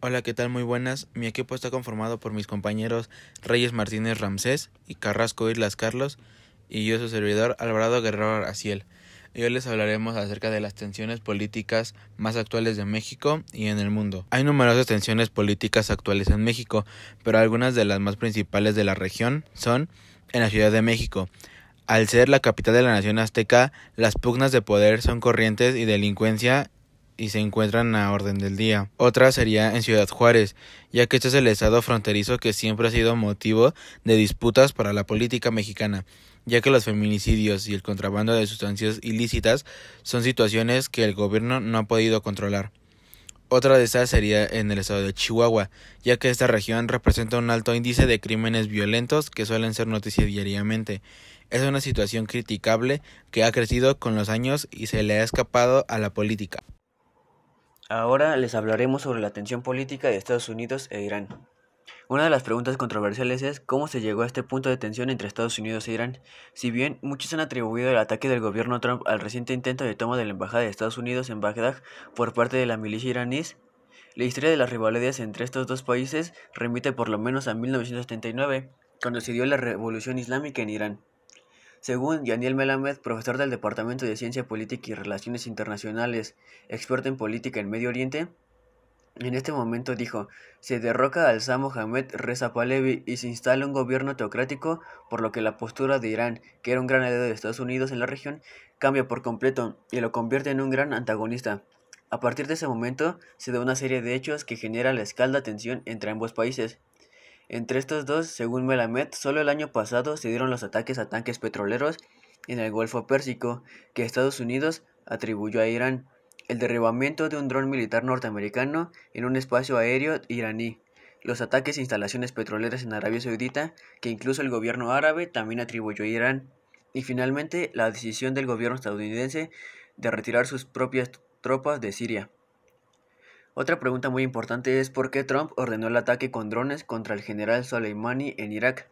Hola, ¿qué tal? Muy buenas. Mi equipo está conformado por mis compañeros Reyes Martínez Ramsés y Carrasco Islas Carlos y yo su servidor Alvarado Guerrero Araciel. Y hoy les hablaremos acerca de las tensiones políticas más actuales de México y en el mundo. Hay numerosas tensiones políticas actuales en México, pero algunas de las más principales de la región son en la Ciudad de México. Al ser la capital de la nación azteca, las pugnas de poder son corrientes y delincuencia y se encuentran a orden del día. Otra sería en Ciudad Juárez, ya que este es el estado fronterizo que siempre ha sido motivo de disputas para la política mexicana, ya que los feminicidios y el contrabando de sustancias ilícitas son situaciones que el gobierno no ha podido controlar. Otra de estas sería en el estado de Chihuahua, ya que esta región representa un alto índice de crímenes violentos que suelen ser noticia diariamente. Es una situación criticable que ha crecido con los años y se le ha escapado a la política. Ahora les hablaremos sobre la tensión política de Estados Unidos e Irán. Una de las preguntas controversiales es cómo se llegó a este punto de tensión entre Estados Unidos e Irán. Si bien muchos han atribuido el ataque del gobierno Trump al reciente intento de toma de la embajada de Estados Unidos en Bagdad por parte de la milicia iraní, la historia de las rivalidades entre estos dos países remite por lo menos a 1979, cuando se dio la revolución islámica en Irán. Según Daniel Melamed, profesor del Departamento de Ciencia Política y Relaciones Internacionales, experto en política en Medio Oriente, en este momento dijo, se derroca al Shah Mohammed Reza Pahlavi y se instala un gobierno teocrático, por lo que la postura de Irán, que era un gran aliado de Estados Unidos en la región, cambia por completo y lo convierte en un gran antagonista. A partir de ese momento se da una serie de hechos que genera la escalda tensión entre ambos países. Entre estos dos, según Melamed, solo el año pasado se dieron los ataques a tanques petroleros en el Golfo Pérsico, que Estados Unidos atribuyó a Irán, el derribamiento de un dron militar norteamericano en un espacio aéreo iraní, los ataques a instalaciones petroleras en Arabia Saudita, que incluso el gobierno árabe también atribuyó a Irán, y finalmente la decisión del gobierno estadounidense de retirar sus propias tropas de Siria. Otra pregunta muy importante es por qué Trump ordenó el ataque con drones contra el general Soleimani en Irak.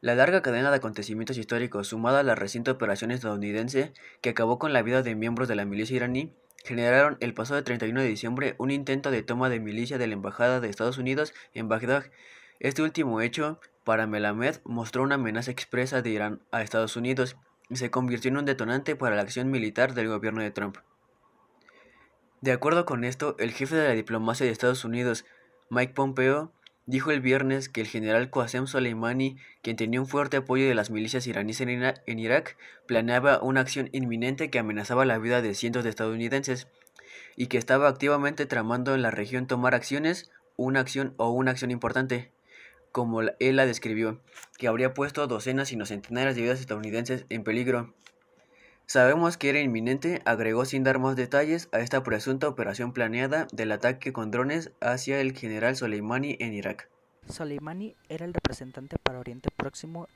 La larga cadena de acontecimientos históricos, sumada a la reciente operación estadounidense que acabó con la vida de miembros de la milicia iraní, generaron el pasado 31 de diciembre un intento de toma de milicia de la Embajada de Estados Unidos en Bagdad. Este último hecho, para Melamed, mostró una amenaza expresa de Irán a Estados Unidos y se convirtió en un detonante para la acción militar del gobierno de Trump. De acuerdo con esto, el jefe de la diplomacia de Estados Unidos, Mike Pompeo, dijo el viernes que el general Qasem Soleimani, quien tenía un fuerte apoyo de las milicias iraníes en, Irak, planeaba una acción inminente que amenazaba la vida de cientos de estadounidenses y que estaba activamente tramando en la región tomar acciones, una acción o una acción importante, como él la describió, que habría puesto docenas y no centenares de vidas estadounidenses en peligro. Sabemos que era inminente, agregó sin dar más detalles a esta presunta operación planeada del ataque con drones hacia el general Soleimani en Irak. Soleimani era el representante para Oriente Próximo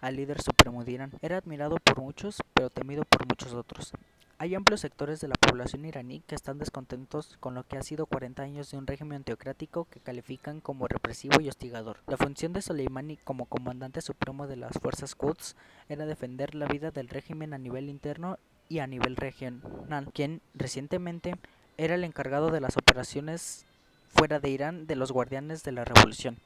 al líder supremo de Irán. Era admirado por muchos, pero temido por muchos otros. Hay amplios sectores de la población iraní que están descontentos con lo que ha sido 40 años de un régimen teocrático que califican como represivo y hostigador. La función de Soleimani como comandante supremo de las fuerzas Quds era defender la vida del régimen a nivel interno y a nivel regional, quien recientemente era el encargado de las operaciones fuera de Irán de los guardianes de la revolución.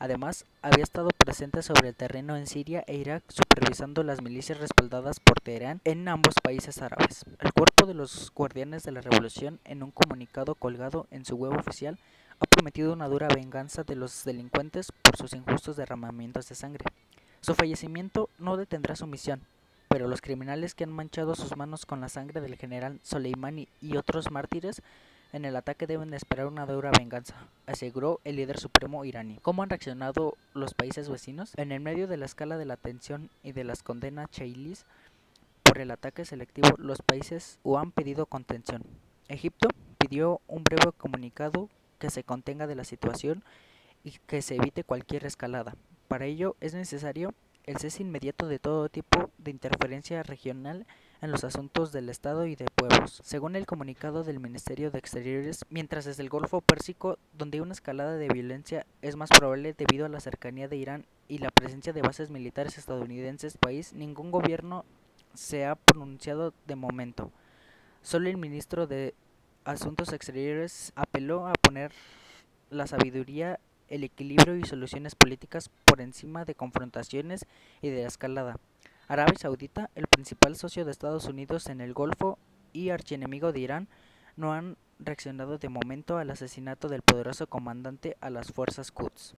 Además, había estado presente sobre el terreno en Siria e Irak supervisando las milicias respaldadas por Teherán en ambos países árabes. El cuerpo de los guardianes de la revolución, en un comunicado colgado en su web oficial, ha prometido una dura venganza de los delincuentes por sus injustos derramamientos de sangre. Su fallecimiento no detendrá su misión, pero los criminales que han manchado sus manos con la sangre del general Soleimani y otros mártires en el ataque deben esperar una dura venganza, aseguró el líder supremo iraní. ¿Cómo han reaccionado los países vecinos? En el medio de la escala de la tensión y de las condenas cheilis por el ataque selectivo, los países han pedido contención. Egipto pidió un breve comunicado que se contenga de la situación y que se evite cualquier escalada. Para ello es necesario el cese inmediato de todo tipo de interferencia regional en los asuntos del Estado y de pueblos. Según el comunicado del Ministerio de Exteriores, mientras desde el Golfo Pérsico, donde una escalada de violencia es más probable debido a la cercanía de Irán y la presencia de bases militares estadounidenses país, ningún gobierno se ha pronunciado de momento. Solo el ministro de Asuntos Exteriores apeló a poner la sabiduría, el equilibrio y soluciones políticas por encima de confrontaciones y de la escalada. Arabia Saudita, el principal socio de Estados Unidos en el Golfo y archienemigo de Irán, no han reaccionado de momento al asesinato del poderoso comandante a las fuerzas Quds.